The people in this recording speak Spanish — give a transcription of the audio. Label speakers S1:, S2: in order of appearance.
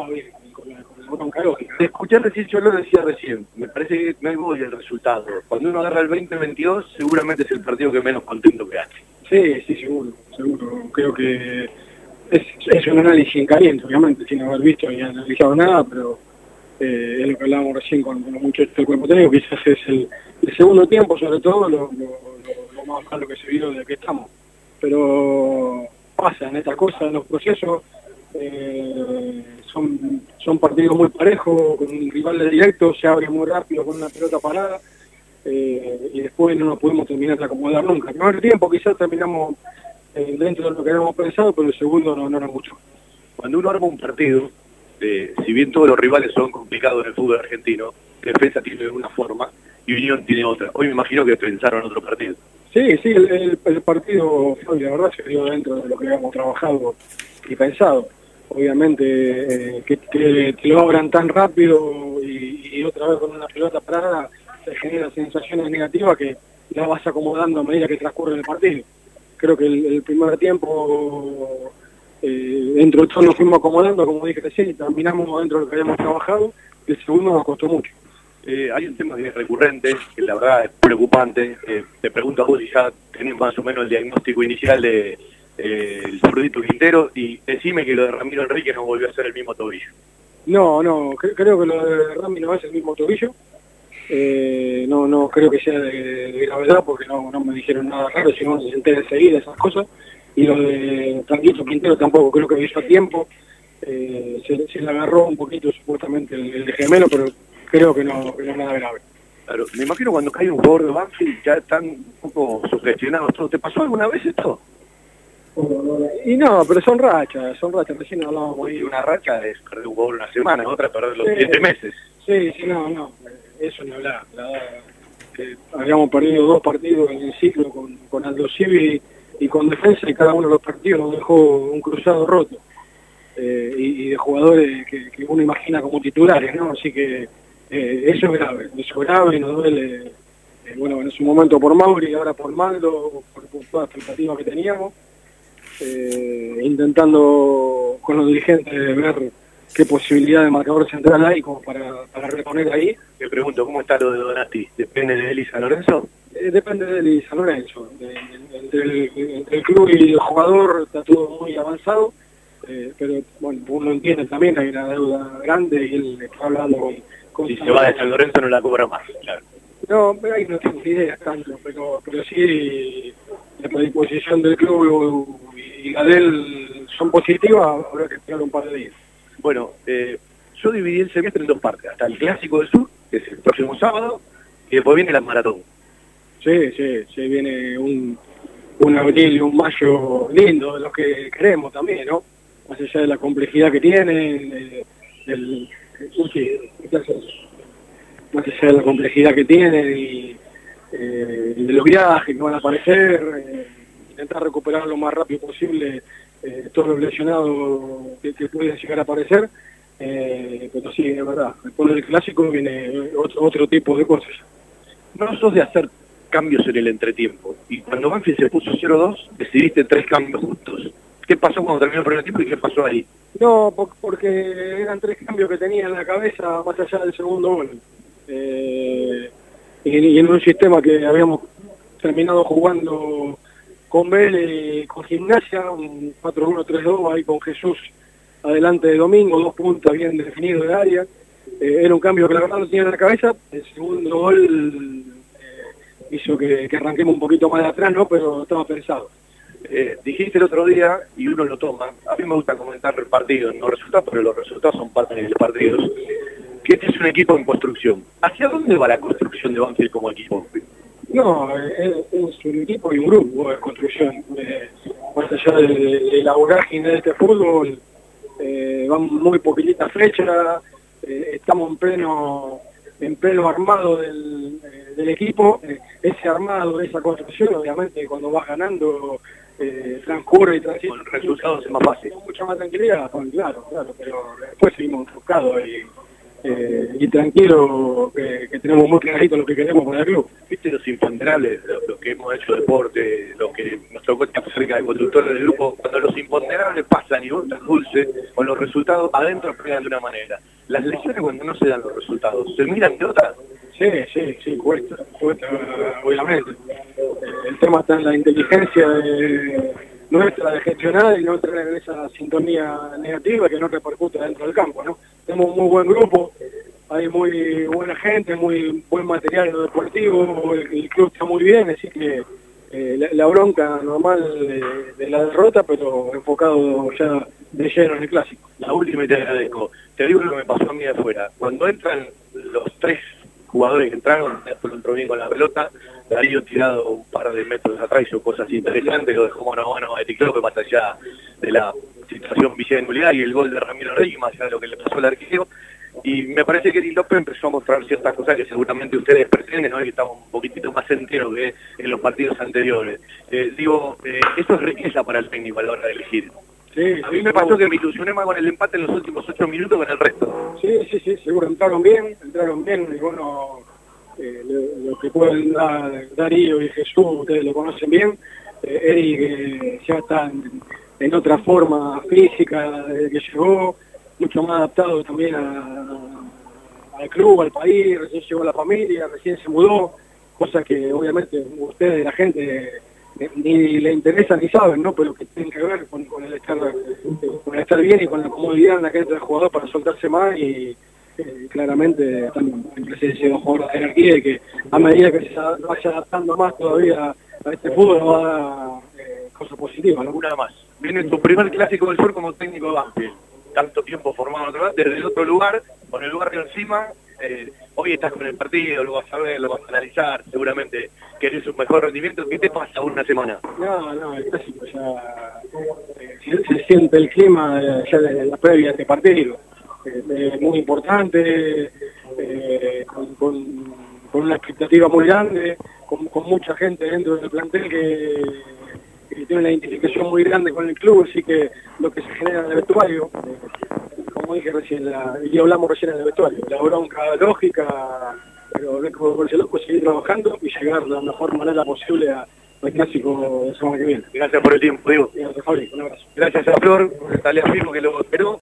S1: tomado bien con la, con la bronca lógica.
S2: Te escuché recién, yo lo decía recién, me parece que no hay voy el resultado. Cuando uno agarra el 2022, seguramente es el partido que menos contento que hace.
S1: Sí, sí, seguro, seguro. Creo que es, es un análisis en caliente, obviamente, sin haber visto ni analizado nada, pero eh, es lo que hablábamos recién con, con los muchachos del cuerpo técnico, quizás es el, el segundo tiempo, sobre todo, lo, lo, lo- lo más malo que se vio desde que estamos. Pero pasan estas cosas, los procesos eh, son, son partidos muy parejos, con un rival de directo, se abre muy rápido con una pelota parada, eh, y después no nos pudimos terminar de acomodar nunca. El primer tiempo quizás terminamos eh, dentro de lo que habíamos pensado, pero el segundo no, no era mucho.
S2: Cuando uno arma un partido, eh, si bien todos los rivales son complicados en el fútbol argentino, Defensa tiene una forma y Unión tiene otra. Hoy me imagino que pensaron otro partido.
S1: Sí, sí, el, el- el partido la verdad, se dio dentro de lo que habíamos trabajado y pensado. Obviamente, eh, que, que te lo abran tan rápido y, otra vez con una pelota parada, se generan sensaciones negativas que la vas acomodando a medida que transcurre el partido. Creo que el, primer tiempo, eh, dentro de todo nos fuimos acomodando, como dije recién, y terminamos dentro de lo que habíamos trabajado, el segundo nos costó mucho.
S2: Eh, hay un tema que es recurrente, que la verdad es preocupante. Eh, te pregunto a vos si ya tenés más o menos el diagnóstico inicial de eh, el zurdito Quintero y decime que lo de Ramiro Enrique no volvió a ser el mismo tobillo.
S1: No, no, cre- creo que lo de Rami no es el mismo tobillo. Eh, no, no creo que sea de, de gravedad porque no, no me dijeron nada raro, si no se entera enseguida esas cosas. Y lo de Franquito Quintero tampoco creo que hizo a tiempo. Eh, se, se le agarró un poquito supuestamente el, el de gemelo, pero creo que no, que no es nada grave.
S2: Claro, me imagino cuando cae un jugador de Banfield ya están un poco sugestionados todos. ¿Te pasó alguna vez esto?
S1: Y no, pero son rachas, son rachas, recién hablábamos ahí.
S2: una racha es perder un jugador una semana, otra perder los
S1: Sí.
S2: siete meses.
S1: Sí, sí, no, no, eso ni hablar. La que habíamos perdido dos partidos en el ciclo con, con Aldo Civi y con defensa y cada uno de los partidos nos dejó un cruzado roto. Eh, y, y de jugadores que, que uno imagina como titulares, ¿no? Así que eh, eso es grave, eso es grave y nos duele, eh, bueno, en su momento por Mauri y ahora por Maldo, por, por toda la expectativa que teníamos, eh, intentando con los dirigentes ver qué posibilidad de marcador central hay como para, para reponer ahí.
S2: Te pregunto, ¿cómo está lo de Donati? ¿Depende de él y San Lorenzo?
S1: Eh, depende de él y San Lorenzo. De- de- entre, el, entre el club y el jugador está todo muy avanzado, eh, pero bueno, uno entiende también, hay una deuda grande y él está hablando con... con
S2: Si se va de San Lorenzo no la cobra más, claro.
S1: No, pero ahí no tengo ni idea tanto, pero, pero sí la predisposición del club de él son positivas, habrá que esperar un par de días.
S2: Bueno, eh, yo dividí el semestre en dos partes. Hasta el Clásico del Sur, que es el próximo sábado, y después viene la maratón.
S1: Sí, sí, se viene un, un abril y un mayo lindo, de los que queremos también, ¿no? Más allá de la complejidad que tienen, eh, del, sí, más allá de la complejidad que tienen y eh, de los viajes que van a aparecer, eh, intentar recuperar lo más rápido posible eh, todos los lesionados que, que pueden llegar a aparecer, eh, pero sí, es verdad, después del clásico viene otro, otro tipo de cosas.
S2: No sos de hacer cambios en el entretiempo. Y cuando Banfield se puso 0-2, decidiste tres cambios justos. ¿Qué pasó cuando terminó el primer tiempo y qué pasó ahí?
S1: No, po- porque eran tres cambios que tenía en la cabeza más allá del segundo gol. Eh, y en un sistema que habíamos terminado jugando con Vélez y con Gimnasia, un 4-1-3-2 ahí con Jesús adelante de Domingo, dos puntos bien definidos del área. Eh, era un cambio que la verdad no tenía en la cabeza. El segundo gol eh, hizo que, que arranquemos un poquito más de atrás, ¿no? Pero estaba pensado.
S2: Eh, dijiste el otro día, y uno lo toma, a mí me gusta comentar el partido, no resultados, pero los resultados son parte de los partidos, que este es un equipo en construcción. ¿Hacia dónde va la construcción de Banfield como equipo?
S1: No, es, es un equipo y un grupo de construcción. Eh, más allá de, de la vorágine de este fútbol, eh, van muy poquititas flechas, eh, estamos en pleno en pleno armado del, eh, del equipo. Eh, ese armado, esa construcción, obviamente cuando vas ganando, eh, transcurre y transita.
S2: Con resultados es más fácil.
S1: Con mucha más tranquilidad, con- claro, claro, pero después seguimos enfocados y, eh, y tranquilo que, tenemos muy clarito lo que queremos para el club.
S2: Viste los imponderables, los, que hemos hecho deporte, los que nos tocó estar cerca de conductores del grupo, cuando los imponderables pasan y votan dulce, con los resultados adentro pegan de una manera. Las lesiones cuando no se dan los resultados, ¿se miran de otra?
S1: Sí, sí, sí, cuesta, cuesta, obviamente. El tema está en la inteligencia de nuestra de gestionar y no tener esa sintonía negativa que no repercute dentro del campo, ¿no? Tenemos un muy buen grupo, hay muy buena gente, muy buen material deportivo, el, club está muy bien, así que eh, la, bronca normal de, la derrota, pero enfocado ya de lleno en el clásico.
S2: La última y te agradezco. Te digo lo que me pasó a mí afuera. Cuando entran los tres jugadores que entraron, después entró bien con la pelota, Darío tirado un par de metros atrás hizo cosas interesantes, lo dejó mano a mano a más allá de la situación Villa y el gol de Ramiro Reyes, más allá de lo que le pasó al arquero. Y me parece que Eri López empezó a mostrar ciertas cosas que seguramente ustedes pretenden, ¿no? que estamos un poquitito más enteros que en los partidos anteriores. Eh, digo, eh, eso es riqueza para el técnico a la hora de elegir. Sí, a mí me pasó que me ilusioné más con el empate en los últimos ocho minutos que en el resto.
S1: Sí, sí, sí, seguro entraron bien, entraron bien, y bueno, eh, lo, que pueden dar Darío y Jesús, ustedes lo conocen bien, eh, Eric ya está en, otra forma física desde que llegó, mucho más adaptado también al club, al país, recién llegó la familia, recién se mudó, cosa que obviamente ustedes, la gente, ni le interesa ni saben, ¿no? Pero que tienen que ver con, el estar con el estar bien y con la comodidad en la que entra el jugador para soltarse más y claramente están en presencia de un jugador de jerarquía y que a medida que se vaya adaptando más todavía a este fútbol va a dar eh, cosas positivas.
S2: Más. Viene tu primer clásico del sur como técnico de Banfield. Tanto tiempo formado desde el otro lugar, con el lugar de encima. Eh, hoy estás con el partido, lo vas a ver, lo vas a analizar, seguramente querés un mejor rendimiento. ¿Qué te pasa una semana?
S1: No, no, el clásico ya eh, se, siente el clima ya de la previa de este partido eh, muy importante, eh, con, una expectativa muy grande, con, mucha gente dentro del plantel que, tiene una identificación muy grande con el club, así que lo que se genera en el vestuario, como dije recién, y hablamos recién en el vestuario, la bronca lógica, pero no como por loco seguir trabajando y llegar de la mejor manera posible a, al clásico de semana que viene.
S2: Gracias por el tiempo, Diego. Gracias,
S1: Un abrazo.
S2: Gracias a Flor, Talia Firmo que lo esperó.